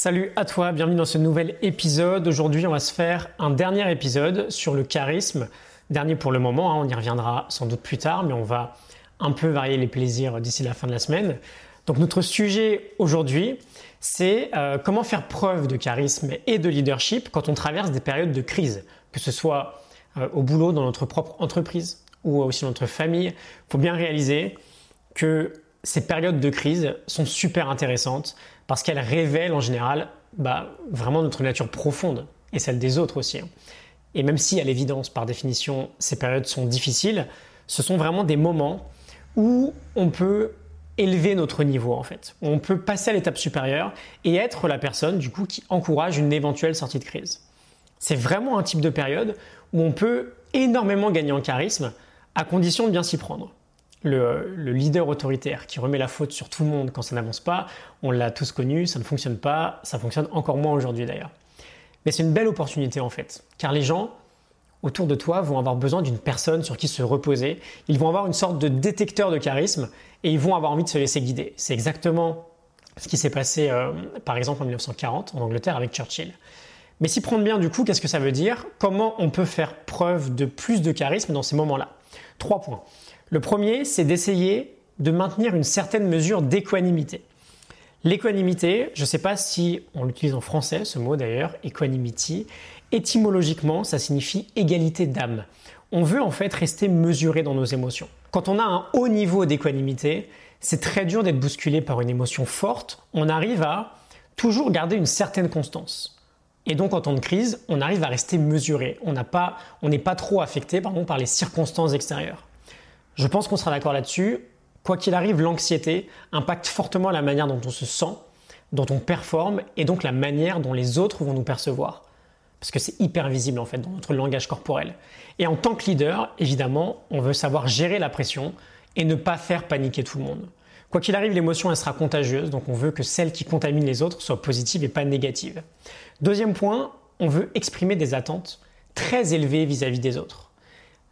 Salut à toi, bienvenue dans ce nouvel épisode. Aujourd'hui, on va se faire un dernier épisode sur le charisme. Dernier pour le moment, hein, on y reviendra sans doute plus tard, mais on va un peu varier les plaisirs d'ici la fin de la semaine. Donc notre sujet aujourd'hui, c'est euh, comment faire preuve de charisme et de leadership quand on traverse des périodes de crise, que ce soit euh, au boulot, dans notre propre entreprise ou aussi dans notre famille. Il faut bien réaliser que ces périodes de crise sont super intéressantes parce qu'elles révèlent en général bah, vraiment notre nature profonde et celle des autres aussi. Hein. Et même si à l'évidence, par définition, ces périodes sont difficiles, ce sont vraiment des moments où on peut élever notre niveau en fait. On peut passer à l'étape supérieure et être la personne du coup qui encourage une éventuelle sortie de crise. C'est vraiment un type de période où on peut énormément gagner en charisme à condition de bien s'y prendre le, leader autoritaire qui remet la faute sur tout le monde quand ça n'avance pas, on l'a tous connu, ça ne fonctionne pas, ça fonctionne encore moins aujourd'hui d'ailleurs. Mais c'est une belle opportunité en fait, car les gens autour de toi vont avoir besoin d'une personne sur qui se reposer, ils vont avoir une sorte de détecteur de charisme et ils vont avoir envie de se laisser guider. C'est exactement ce qui s'est passé euh, par exemple en 1940 en Angleterre avec Churchill. Mais s'y prendre bien du coup, qu'est-ce que ça veut dire? Comment on peut faire preuve de plus de charisme dans ces moments-là? Trois points. Le premier, c'est d'essayer de maintenir une certaine mesure d'équanimité. L'équanimité, je ne sais pas si on l'utilise en français, ce mot d'ailleurs, equanimity, étymologiquement, ça signifie égalité d'âme. On veut en fait rester mesuré dans nos émotions. Quand on a un haut niveau d'équanimité, c'est très dur d'être bousculé par une émotion forte. On arrive à toujours garder une certaine constance. Et donc en temps de crise, on arrive à rester mesuré. On n'est pas, pas, trop affecté par les circonstances extérieures. Je pense qu'on sera d'accord là-dessus. Quoi qu'il arrive, l'anxiété impacte fortement la manière dont on se sent, dont on performe et donc la manière dont les autres vont nous percevoir. Parce que c'est hyper visible en fait dans notre langage corporel. Et en tant que leader, évidemment, on veut savoir gérer la pression et ne pas faire paniquer tout le monde. Quoi qu'il arrive, l'émotion, sera contagieuse, donc on veut que celle qui contamine les autres soit positive et pas négative. Deuxième point, on veut exprimer des attentes très élevées vis-à-vis -vis des autres.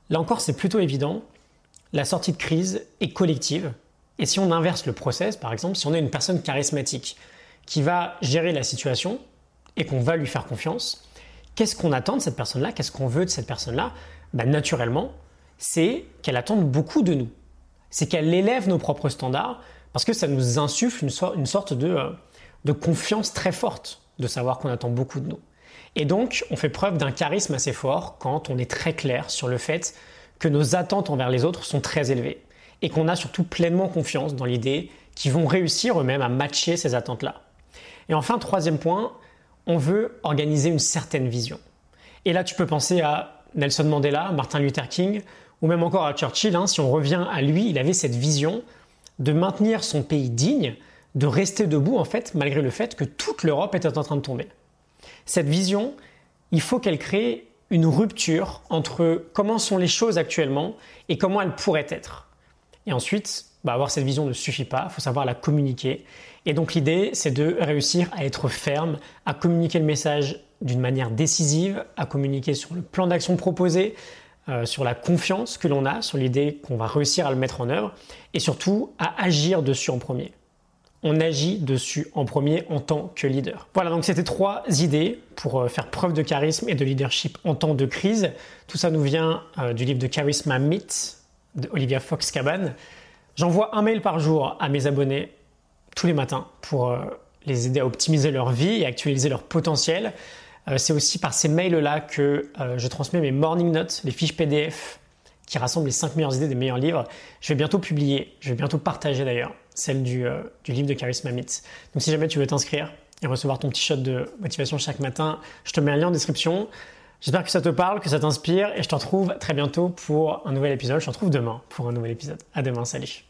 Là encore, c'est plutôt évident la sortie de crise est collective. Et si on inverse le process, par exemple, si on est une personne charismatique qui va gérer la situation et qu'on va lui faire confiance, qu'est-ce qu'on attend de cette personne-là? Qu'est-ce qu'on veut de cette personne-là? Ben, Naturellement, c'est qu'elle attende beaucoup de nous. C'est qu'elle élève nos propres standards parce que ça nous insuffle une, sorte de, euh, de confiance très forte de savoir qu'on attend beaucoup de nous. Et donc, on fait preuve d'un charisme assez fort quand on est très clair sur le fait que nos attentes envers les autres sont très élevées et qu'on a surtout pleinement confiance dans l'idée qu'ils vont réussir eux-mêmes à matcher ces attentes-là. Et enfin, troisième point, on veut organiser une certaine vision. Et là, tu peux penser à Nelson Mandela, Martin Luther King, ou même encore à Churchill. Hein. si on revient à lui, il avait cette vision de maintenir son pays digne, de rester debout en fait, malgré le fait que toute l'Europe était en train de tomber. Cette vision, il faut qu'elle crée une rupture entre comment sont les choses actuellement et comment elles pourraient être. Et ensuite, bah, avoir cette vision ne suffit pas, il faut savoir la communiquer. Et donc l'idée, c'est de réussir à être ferme, à communiquer le message d'une manière décisive, à communiquer sur le plan d'action proposé, euh, sur la confiance que l'on a, sur l'idée qu'on va réussir à le mettre en œuvre, et surtout à agir dessus en premier on agit dessus en premier en tant que leader. Voilà, donc c'était trois idées pour euh, faire preuve de charisme et de leadership en temps de crise. Tout ça nous vient euh, du livre de Charisma Myth de Olivia Fox Caban. J'envoie un mail par jour à mes abonnés tous les matins pour les aider à optimiser leur vie et actualiser leur potentiel. C'est aussi par ces mails-là que je transmets mes morning notes, les fiches PDF qui rassemblent les 5 meilleures idées des meilleurs livres. Je vais bientôt publier, je vais bientôt partager d'ailleurs celle du, euh, livre de Charisma Myth. Donc si jamais tu veux t'inscrire et recevoir ton petit shot de motivation chaque matin, je te mets un lien en description. J'espère que ça te parle, que ça t'inspire et je te retrouve très bientôt pour un nouvel épisode. Je te retrouve demain pour un nouvel épisode. À demain, salut.